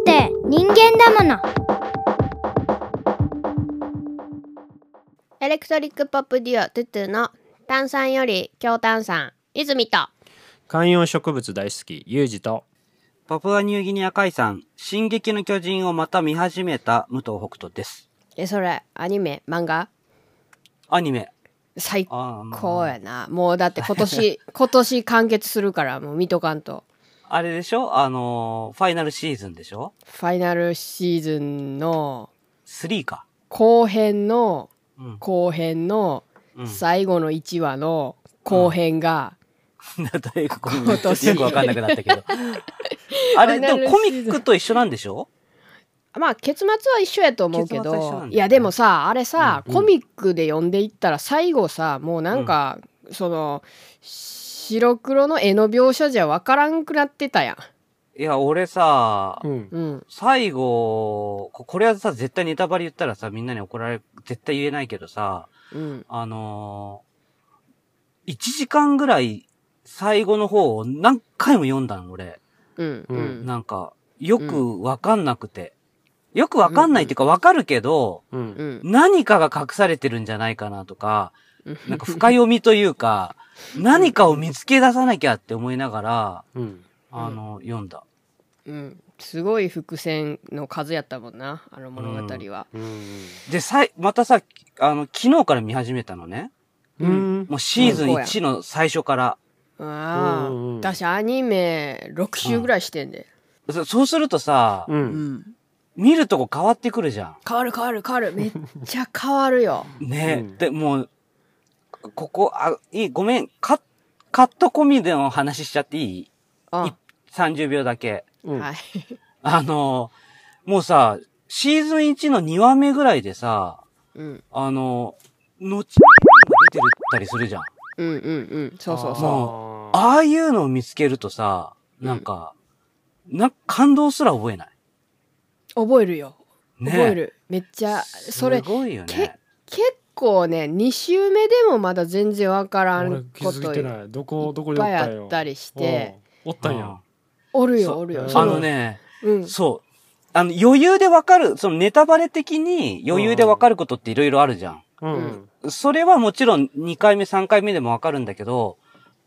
って人間だもの。エレクトリックポップデュオトゥトゥの炭酸より強炭酸泉と。観葉植物大好きユージと。パプアニューギニア海産、進撃の巨人をまた見始めた武藤北斗です。えそれアニメ漫画？アニメ。最高やな。もうだって今年 今年完結するからもう見とかんとあれでしょ？あのーファイナルシーズンでしょ？ファイナルシーズンの ?3 か。後編のうん。後編のうん。最後の1話の後編が、う 今年。よくわかんなくなったけど。あれ、でもコミックと一緒なんでしょ？まあ結末は一緒やと思うけ結末は一緒なんだよね。どいやでもさあれさ、うん。コミックで読んでいったら最後さもうなんか、その白黒の絵の描写じゃわからんくなってたやいや、俺さ、うん。ん。うん。最後、ここれはさ、絶対ネタバレ言ったらさ、みんなに怒られる、絶対言えないけどさ、うん。あのー、1時間ぐらい最後の方を何回も読んだの、俺。うんううん。なんか、よくわかんなくて。よくわかんないっていうかわかるけど、うん。うん。何かが隠されてるんじゃないかなとか、うんなんか深読みというか、何かを見つけ出さなきゃって思いながら、うんあの、読んだ。うん。すごい伏線の数やったもんなあの物語は、うん。で、さい、またさ、あの、昨日から見始めたのね。うん。もうシーズンうんそうや1の最初から。ああ、うんうん。私アニメ6週ぐらいしてんで、そそうするとさ、ううん。ん見るとこ変わってくるじゃ変わる変わる変わる。めっちゃ変わるよ。ん。ね、うん。で、もう、ここ、あ、いい、ごめん、カカット込みでの話しちゃっていい？あ ?30 秒だけ。うんはい あの、もうさ、シーズン1の2話目ぐらいでさ、うんあの、後に出てたりするじゃん。うんうんうんそうそうそもああいうのを見つけるとさ、なんか、な、感動すら覚えない。う覚えるよね覚えるめっちゃそれすごいよけね。結構ね2週目でもまだ全然わから俺ん気こといっぱいあったりして。おったんや。おるよおるよ。うん。あそののね、うん。そう。あの、余裕でわかる、そのネタバレ的に余裕でわかることっていろいろあるじゃん。うん。それはもちろん2回目、3回目でもわかるんだけど、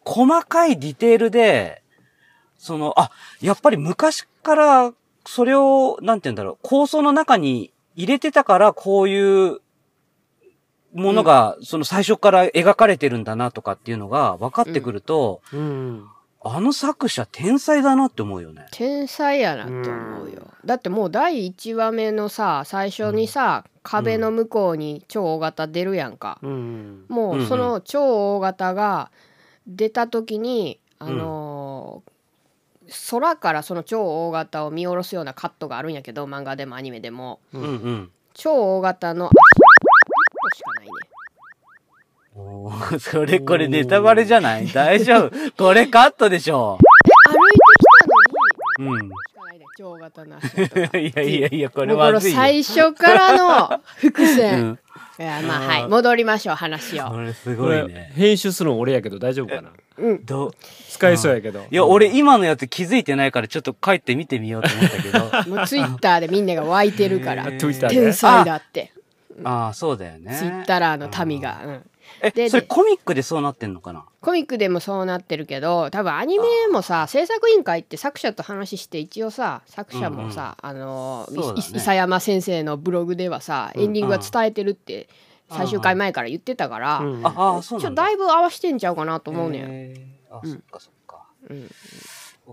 細かいディテールで、その、あ、やっぱり昔からそれを、なんて言うんだろう、構想の中に入れてたから、こういうものが、その最初から描かれてるんだなとかっていうのが分かってくると、うん。あの作者天才だなって思うよね。天才やなと思うよ。だってもう第1話目のさ最初にさ、壁の向こうに超大型出るやんか、うん。もうその超大型が出た時に、あのー空からその超大型を見下ろすようなカットがあるんやけど漫画でもアニメでも。うんうん。超大型のしかない。ねおーそれこれネタバレじゃない？大丈夫？これカットでしょ？歩いてきたのに。うん。しかないね超大型の足跡 いやいやいや、これもうこのまずいよ。最初からの 伏う線、ん。いやまあはい。戻りましょう話を。これすごいね。編集するの俺やけど大丈夫かな？うん。どう？使いそうやけど。いや、俺今のやつ気づいてないからちょっと帰って見てみようと思ったけど。もうツイッターでみんなが湧いてるから。へー Twitter で？天才だって。ああ、そうだよね。ツイッターの民が、うん、え、でそれコミックでそうなってんのかな？コミックでもそうなってるけど多分アニメもさ制作委員会って作者と話して一応さ作者もさ、あのいそうだね。い伊佐山先生のブログではさエンディングは伝えてるって最終回前から言ってたから、うんああ、そうだ。だいぶ合わしてんちゃうかなと思うねん、へー。あ、そっかそっか。うん。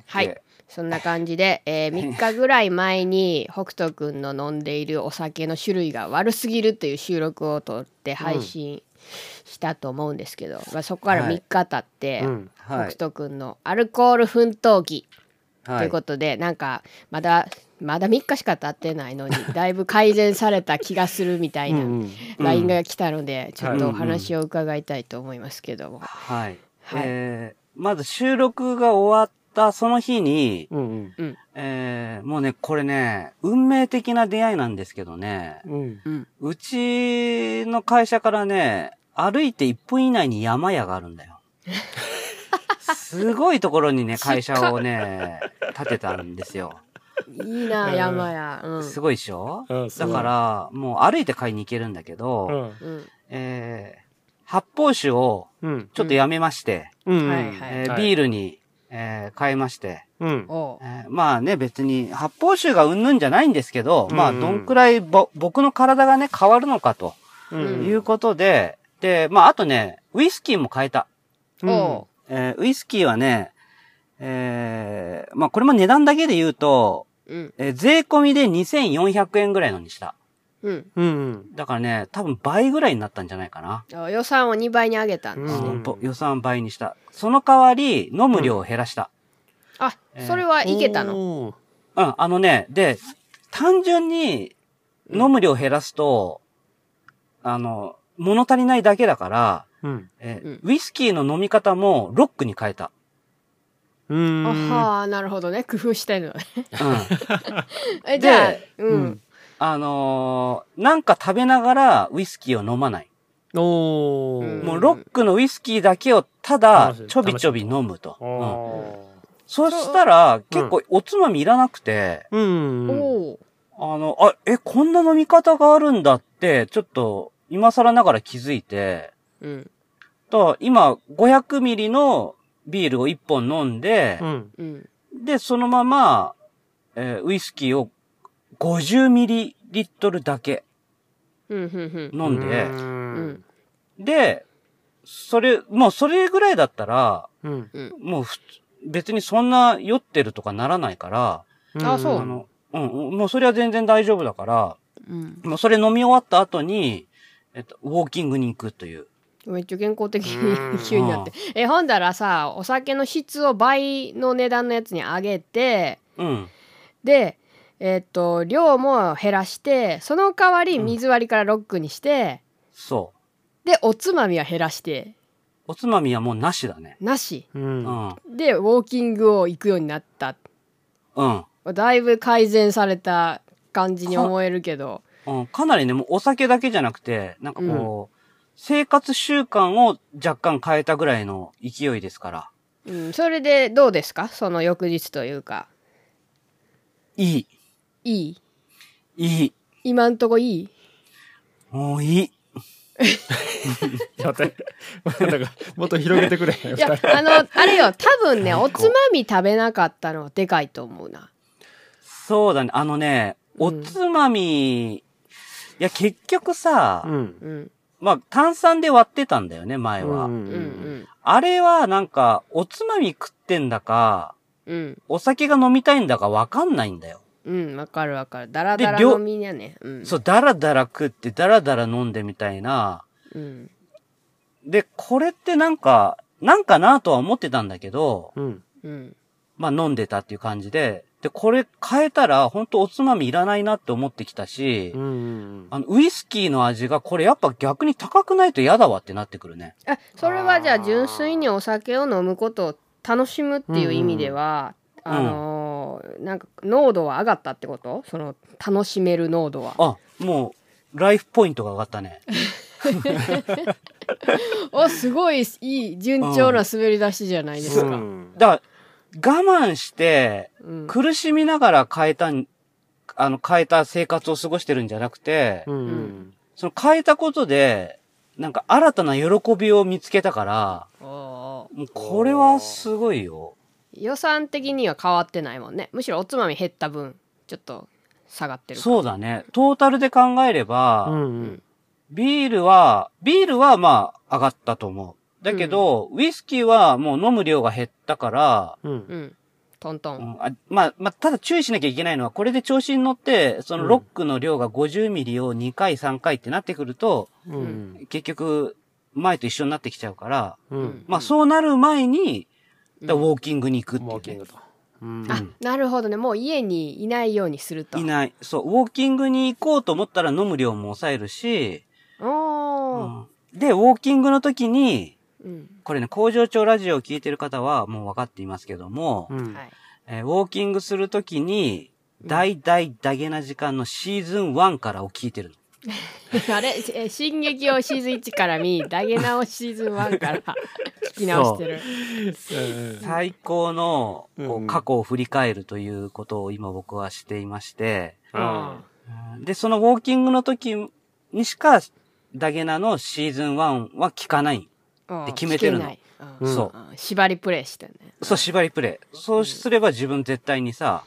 はい。そんな感じで、え3 日ぐらい前に北斗くんの飲んでいるお酒の種類が悪すぎるという収録を撮って配信したと思うんですけど、まあ、そこからはい。3日経って、うん。はい。北斗くんのアルコール奮闘記とはい。いうことで、なんかまだまだ3日しか経ってないのに だいぶ改善された気がするみたいなうん LINE が来たので、ちょっとおはい話を伺いたいと思いますけども、はい。はい。えーまず収録が終わったその日に、うんうんえーもうね、これね、運命的な出会いなんですけどね、うんうちの会社からね、歩いて1分以内に山屋があるんだよ。すごいところにね、会社をね、建てたんですよ。いいな、山や。うん。すごいでしょ？うん、だから、もう歩いて買いに行けるんだけど、うん。うん。えー、発泡酒をうん。ちょっとやめまして、ビールに、えー変えまして、うん。えーまあね、別に発泡酒がうんぬんじゃないんですけど、うんまあ、どんくらいぼ僕の体がね、変わるのかとうんいうことで、で、まあ、あとね、ウイスキーも変えた。おえーウイスキーはね、えーまあ、これも値段だけで言うと、う。うん。えー税込みで2400円ぐらいのにした。うん。うん。だからね、多分倍ぐらいになったんじゃないかな。あ予算を2倍に上げたんですね。うんぼ予算倍にした。その代わり、飲む量を減らした。あえー、それはいけたの？のうん、あのね、で、単純に飲む量を減らすと、あの、物足りないだけだから、うん。えーうんウイスキーの飲み方もロックに変えた。うん。あはあ、なるほどね。工夫してるのね。うん。え、じゃあ、でううんん。あのーなんか食べながらウイスキーを飲まない。お。もうロックのウイスキーだけをただちょびちょび飲むと。うんあそしたら結構おつまみいらなくて、ーうん。あの、あ、え、こんな飲み方があるんだって、ちょっと今更ながら気づいて、うん。と、今500ミリのビールを1本飲んでう、ん。うん。で、そのまま、えーウイスキーを50ミリリットルだけうん。うん。飲んで、ううん。ん。で、それ、もうそれぐらいだったら、うん。うん。もう別にそんな酔ってるとかならないから、あそうあの、うん、うんもうそれは全然大丈夫だから、うん。もうそれ飲み終わった後に、えっと、ウォーキングに行くという。めっちゃ健康的うんに急になって。え、ほんだらさ、お酒の質を倍の値段のやつに上げて、うん。で、えっと、量も減らして、その代わり水割りからロックにして、そう。で、おつまみは減らして、おつまみはもうなしだね。なし。う。うんん。で、ウォーキングを行くようになった。うん。だいぶ改善された感じに思えるけど。うん、かなりね、もうお酒だけじゃなくて、なんかこう、生活習慣を若干変えたぐらいの勢いですから。うん、それでどうですか？その翌日というか。いい。いい？いい。今んとこいい？もういい。待って。なんか、もっと広げてくれ。いや、あの、あれよ、多分ね、おつまみ食べなかったのはでかいと思うな。そうだね。あのね、おつまみ、いや、結局さ、うん。うん。まあ、炭酸で割ってたんだよね、前は。うんうんうん。あれはなんか、おつまみ食ってんだか、うん。お酒が飲みたいんだかわかんないんだよ。うん、わかるわかる。だらだら飲みにゃね。うん。そう、だらだら食って、だらだら飲んでみたいな。うん。で、これってなんか、なんかなとは思ってたんだけど、うん。うん。まあ飲んでたっていう感じで、で、これ変えたら、本当おつまみいらないなって思ってきたし、うん。あの、ウイスキーの味が、これやっぱ逆に高くないと嫌だわってなってくるね。あ、それはじゃあ純粋にお酒を飲むことを楽しむっていう意味では、うんあのーなんか濃度は上がったってこと？その楽しめる濃度は。あ、もう、ライフポイントが上がったね。おすごいいい順調な滑り出しじゃないですか。うんだから、我慢して、うん苦しみながら変えたん、あの、変えた生活を過ごしてるんじゃなくて、うん。その変えたことで、なんか新たな喜びを見つけたから、もうこれはすごいよ。予算的には変わってないもんねむしろおつまみ減った分ちょっと下がってるそうだね。トータルで考えれば、うん。ビールは、ビールはまあ上がったと思う。だけど、ウイスキーはもう飲む量が減ったから、うん。うんトントン、うんあまあ、まあ、ただ注意しなきゃいけないのは、これで調子に乗って、そのロックの量が50ミリを2回3回ってなってくると、うん。結局、前と一緒になってきちゃうから、うん。まあそうなる前に、だウォーキングに行くっていうね、ウォーキングと。うん。あなるほどね。もう家にいないようにすると。いない。そう、ウォーキングに行こうと思ったら飲む量も抑えるし、おー。うん。で、ウォーキングの時に、うん。これね、工場長ラジオを聞いてる方はもう分かっていますけども、うん。はい。えーウォーキングするときに、大大ダゲな時間のシーズン1からを聞いてる あれえ進撃をシーズン1から見ダゲナをシーズン1から聞き直してる。う。ん最高のこうん。う過去を振り返るということを今僕はしていまして、あで、そのウォーキングの時にしか、ダゲナのシーズン1は聞かない。うん。で決めてるの。うん。う。ん。そ縛りプレイしてるね。そう、縛りプレイ。そうすれば自分絶対にさ、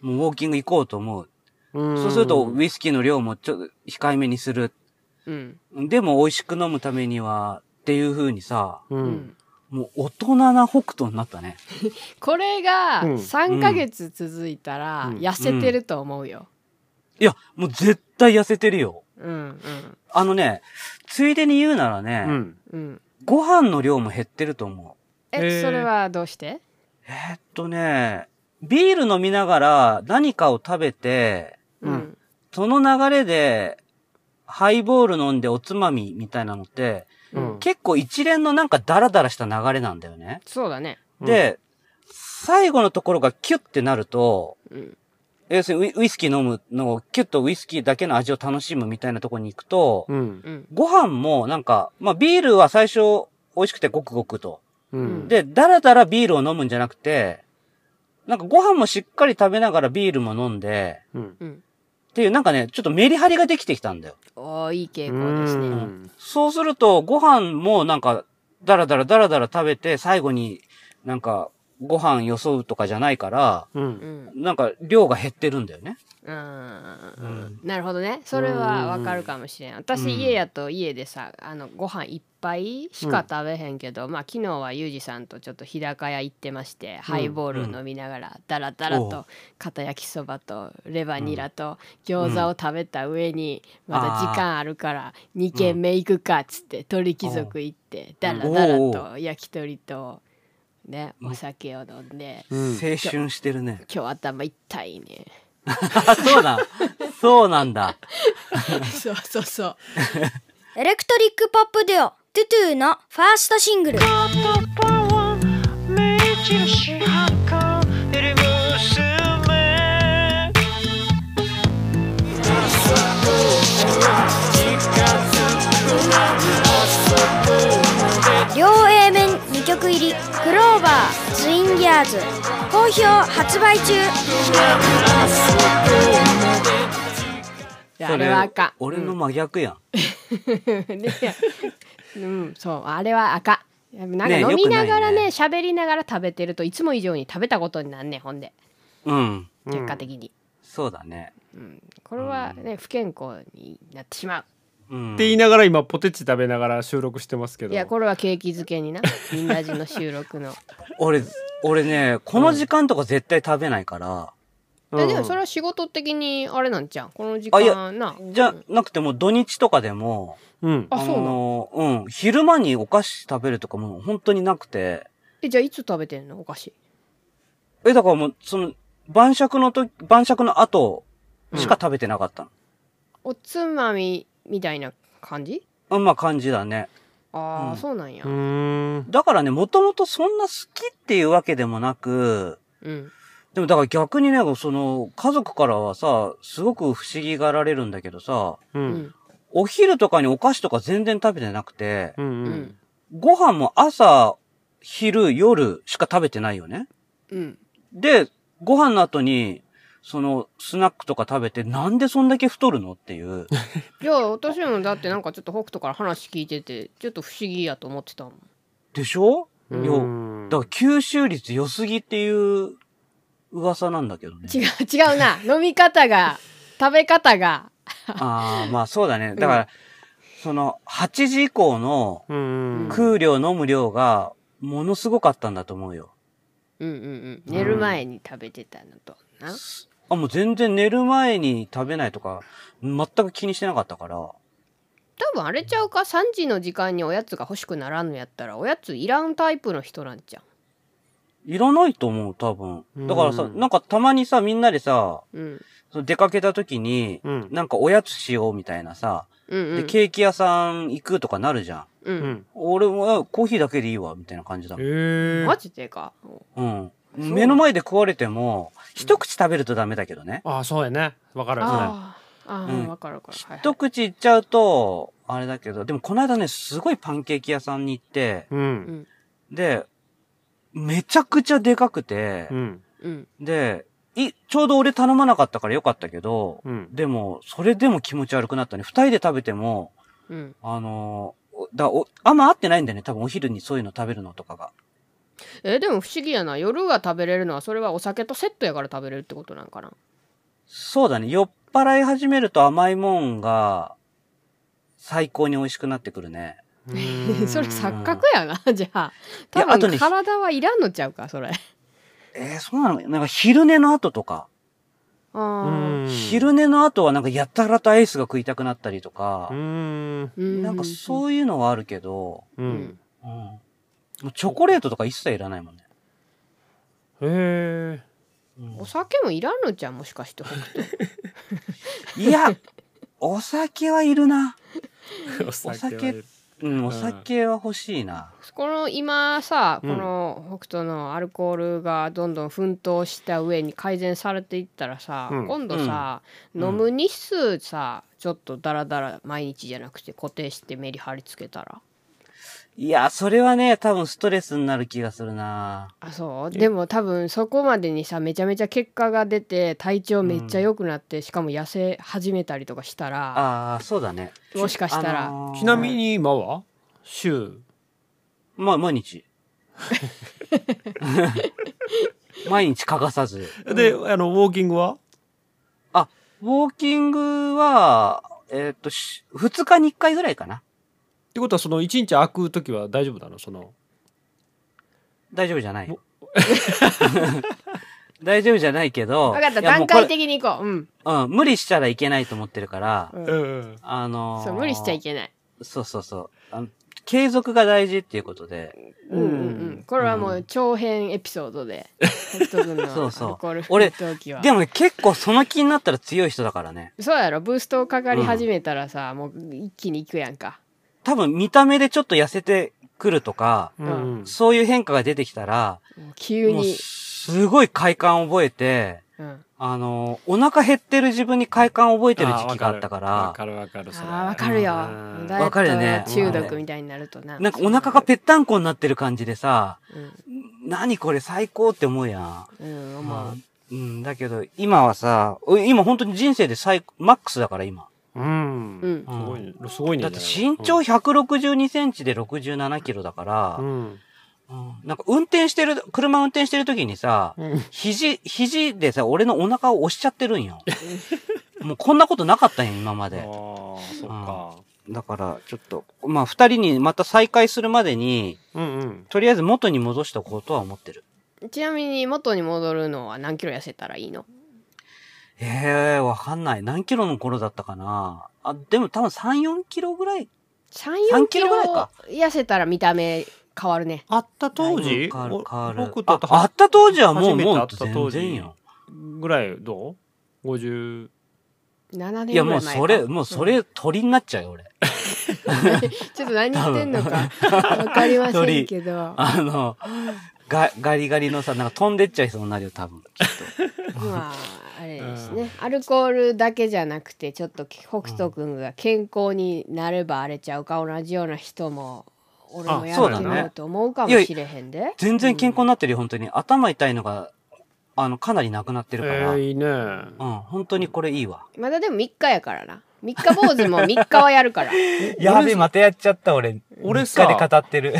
もうウォーキング行こうと思う。うん。そうすると、ウイスキーの量もちょっと控えめにする。うん。でも美味しく飲むためには、っていう風にさ、ううん。んもう大人な北斗になったね。これがうん。3ヶ月続いたらうん。痩せてると思うよ。いや、もう絶対痩せてるよ。うんうん。あのね、ついでに言うならね、うん。うん。ご飯の量も減ってると思う。えそれはどうして？えーっとね、ビール飲みながら何かを食べて、ううん。んその流れで、ハイボール飲んでおつまみみたいなのって、うん。結構一連のなんかダラダラした流れなんだよね。そうだね。で、最後のところがキュッてなると、うん。要するにウイスキー飲むのをキュッとウイスキーだけの味を楽しむみたいなところに行くと、うん。うんご飯もなんか、まあビールは最初美味しくてごくごくと。うん。で、だらだらビールを飲むんじゃなくて、なんかご飯もしっかり食べながらビールも飲んで、うん。うんっていうなんかね、ちょっとメリハリができてきたんだよ。おーいい傾向ですね。うん。そうすると、ご飯もなんか、だらだらだらだら食べて、最後になんか、ご飯よそうとかじゃないから、ううん。んなんか量が減ってるんだよね。うん。なるほどね。それはわかるかもしれん。私家やと家でさあのご飯いっぱいしか食べへんけど、まあ昨日はユージさんとちょっと日高屋行ってまして、ハイボール飲みながらダラダラとかた焼きそばとレバニラと餃子を食べた上に、まだ時間あるから2軒目行くかっつって鳥貴族行ってダラダラと焼き鳥とねお酒を飲んでうん。青春してるね。今日頭痛いね。あ、そうだ。そうなんだ。そうそうそう。エレクトリックポップデュオトゥトゥのファーストシングル両 A 面2曲入りクローバーツインギャーズ好評発売中であれはあかん俺の真逆やん。でうんそうあれはあかんなんかね飲みながらねね喋、りながら食べてるといつも以上に食べたことになんねんほんで。うん。結果的に、そうだね。これはね不健康になってしまう。うん。って言いながら今ポテチ食べながら収録してますけど。いやこれはケーキ漬けにな。みんなじの収録の。俺、俺ね、この時間とか絶対食べないから、うん。えでもそれは仕事的にあれなんじゃんこの時間なじゃなくてもう土日とかでも、うん。あそうなの？のうん、昼間にお菓子食べるとかもう本当になくて、えじゃあいつ食べてんのお菓子？え、だからもう、その、晩酌のと晩酌の後しか食べてなかったの。おつまみみたいな感じ？うん、まあ感じだね。ああ、うん。そうなんや。うーん。だからね、もともとそんな好きっていうわけでもなく、うんでもだから逆にね、その、家族からはさ、すごく不思議がられるんだけどさ、ううん。んお昼とかにお菓子とか全然食べてなくて、うんううんん。ご飯も朝、昼、夜しか食べてないよね。うん。で、ご飯の後に、その、スナックとか食べて、なんでそんだけ太るのっていう。いや私もだってなんかちょっと北斗から話聞いててちょっと不思議やと思ってたもん。でしょ？うん。いや、だから吸収率良すぎっていう噂なんだけどね。違う違うな。飲み方が食べ方が。ああ、まあそうだね。だから、その、8時以降のうんうん。食う量、飲む量が、ものすごかったんだと思うよ。うんうんうん。寝る前に食べてたのとな。あ、もう全然寝る前に食べないとか、全く気にしてなかったから。多分あれちゃうか？3時の時間におやつが欲しくならんのやったらおやついらんタイプの人なんじゃんいらないと思う、多分。だからさ、うんなんかたまにさ、みんなでさ、うん。その出かけた時に、うん。なんかおやつしようみたいなさ、で、うんうん。ケーキ屋さん行くとかなるじゃん。ううん。ん俺もあコーヒーだけでいいわ、みたいな感じだもん。マジでか。うん。う。目の前で食われても、一口食べるとダメだけどね。あそうやね。わかる。わかあああ、うん。わかるわかる。はいはい。一口いっちゃうと、あれだけど、でもこの間ね、すごいパンケーキ屋さんに行って、うん。で、めちゃくちゃでかくてう、んうん。で、い、ちょうど俺頼まなかったからよかったけど、うんでも、それでも気持ち悪くなったね。二人で食べても、うん。あのーだお、あんま合ってないんだよね。多分お昼にそういうの食べるのとかが。えでも不思議やな夜が食べれるのはそれはお酒とセットやから食べれるってことなんかなそうだね。酔っ払い始めると甘いもんが、最高に美味しくなってくるね。うん。それ錯覚やな じゃあ。多分体はいらんのちゃうかそれ。えー、そうなの？なんか昼寝の後とか、昼寝の後はなんかやたらとアイスが食いたくなったりとか。う、ん。うん。なんかそういうのはあるけど、ううん。んうん。もうチョコレートとか一切いらないもんね。へえうん。お酒もいらんのじゃんもしかしていや、お酒はいるな。お酒うん、お酒は欲しいな。この今さこうん。の北斗のアルコールがどんどん奮闘した上に改善されていったらさ、うん。今度さ、うん。飲む日数さちょっとダラダラ毎日じゃなくて固定してメリハリつけたら？いや、それはね、多分ストレスになる気がするな。あそう？でも多分そこまでにさめちゃめちゃ結果が出て体調めっちゃ良くなって、しかも痩せ始めたりとかしたらああ、そうだね。もしかしたら、あのーちなみに今は？週？まあ、毎日。毎日欠かさず。であのウォーキングは？あ、ウォーキングは、えっ、と、し二日に一回ぐらいかな。ってことはその一日空く時は大丈夫なの？その。大丈夫じゃない。お。大丈夫じゃないけど。分かった。いやもうこれ段階的にいこう。うん、うん、無理したらいけないと思ってるから、うんうんあのーそう無理しちゃいけない。そうそうそう。あの継続が大事っていうことで。うんうんうん。これはもう長編エピソードで 北斗君のそうそう。アルコール俺でもね、結構その気になったら強い人だからね。そうやろ。ブーストかかり始めたらさ、もう一気にいくやんか多分見た目でちょっと痩せてくるとか、うん。そういう変化が出てきたら、急に。すごい快感を覚えて、うん。あの、お腹減ってる自分に快感を覚えてる時期があったかわら、かるわかるあーわかるよ。わかるよね。中毒みたいになるとな。なんかお腹がぺったんこになってる感じでさ、うん。何これ最高って思うやん。うん思う。うん、だけど今はさ、お今本当に人生で最、マックスだから今。うん。うん。すごいね。すごいね。だって身長162センチで67キロだから、うん。うんなんか運転してる、車運転してる時にさ、うん。肘、肘でさ、俺のお腹を押しちゃってるんよ。もうこんなことなかったんよ、今まあで。あそっか。だから、ちょっと、まあ、二人にまた再会するまでに、うんうん。とりあえず元に戻しておこうとは思ってる。ちなみに元に戻るのは何キロ痩せたらいいの？ええわかんない。何キロの頃だったかな？あ、でも多分3、4キロぐらい？34 3キロキロぐらいか？痩せたら見た目変わるね会った当時？変わる、変わる。僕とあ、会った当時はもう、もう初めて会った当時全然よ。ぐらいどう ?50 7年いや、もぐらいうそれ、もうそれ鳥になっちゃうよ、俺。ちょっと何言ってんのかわかりませんけどあの、が、ガリガリのさ、なんか飛んでっちゃいそうになるよ、多分。きっと。まああれですね、アルコールだけじゃなくてちょっと北斗君が健康になれば荒れちゃうか同じような人も俺もやってみようと思うかもしれへんで、全然健康になってるよ、本当に。頭痛いのが、あの、かなりなくなってるから。えー、いいねうん、本当にこれいいわ。まだでも3日やからな3日坊主も3日はやるから やべえ、またやっちゃった、俺。俺さ三日で語ってる。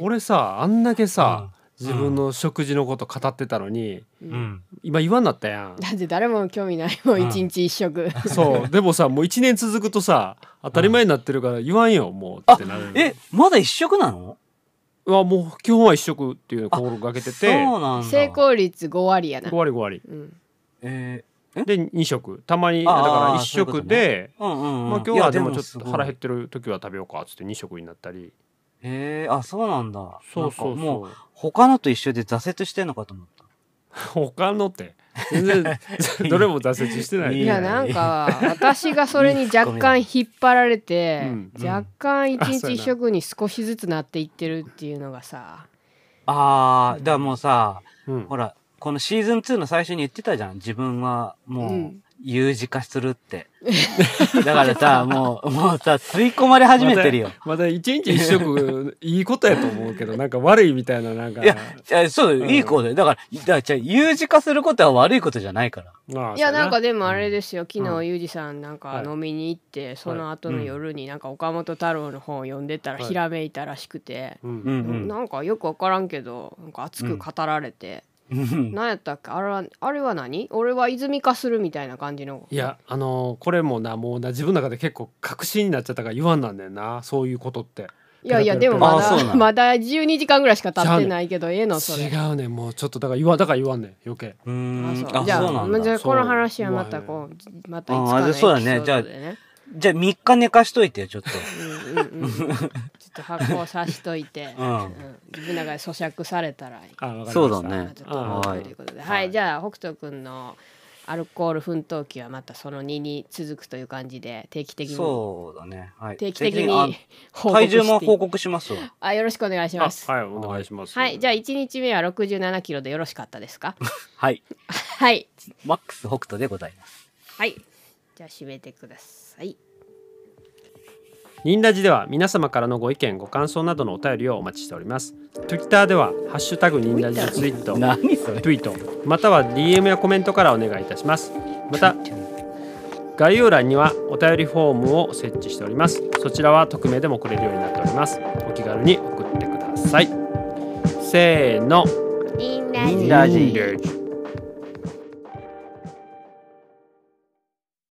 俺さあんだけさ、うん自分の食事のこと語ってたのに、うん。今言わんなったやん。だって誰も興味ないもん一日一食、そう。でもさもう1年続くとさ当たり前になってるから言わんよもうってなるえ、まだ一食なの？うわもう基本は一食っていうのを心がけてそうてなんだ。成功率5割やな。5、割5割。うん、えで2食。たまにだから1そういうことね。食で、ー、うんうんうん。まあ今日はでもちょっと腹減ってる時は食べようかっつって2食になったりへえあ、そうなんだ。そうそうなんかもう、他のと一緒で挫折してんのかと思った。他のって？全然 どれも挫折してない。いいやなんか私がそれに若干引っ張られて、うん。若干一日一食に少しずつなっていってるっていうのがさ。あー、だからもうさ、うん。ほら、このシーズン2の最初に言ってたじゃん。自分はもううん有事化するって。だからさ、もう、もうさ、吸い込まれ始めてるよ。まだ一日一食いいことやと思うけど なんか悪いみたいななんか。いや、そう、うん。いい子だよ。だから、だからじゃあ有事化することは悪いことじゃないから。まあいやなんかででもあれですよ。昨うん。日ユージさんなんかはい。飲みに行ってその後の夜になんか岡本太郎の本を読んでたらはい。ひらめいたらしくて、うん。うんうん。なんかよく分からんけどなんか熱く語られて、うんなん。やったっけ？あれはあれは何？俺は泉化するみたいな感じの。いやあのーこれもなもうな自分の中で結構確信になっちゃったから言わんなんだよなそういうことって。いやいやでもまあそうなんだ。まだ12時間ぐらいしか経ってないけどええのそれ。違うねもうちょっとだから言わだから言わんねん余計。うーん。あそう。あ、じゃあそうなんだ。まあじゃあこの話はまたこうまたいつかのエピソあそうだねードでねじゃあ3日寝かしといてよ、ちょっと。うんうんうん。ちょっと発酵さしといて、うん。うん自分の中で咀嚼されたらいい。そうだね。はい、じゃあ北斗くんのアルコール奮闘記はまたその2に続くという感じで定期的に。そうだね。はい。定期的あに報告体重も報告しますわ。あよろしくお願いします。あはいお願いします。はい。じゃあ1日目は67キロでよろしかったですか？はい。はい。マックス北斗でございます。はいじゃあ締めてください。ニンラジでは皆様からのご意見ご感想などのお便りをお待ちしております。Twitter では「ハッシュタグニンラジツイート」ツイートまたは DM やコメントからお願いいたします。また概要欄にはお便りフォームを設置しております。そちらは匿名でも送れるようになっております。お気軽に送ってください。せーの。ニンラジ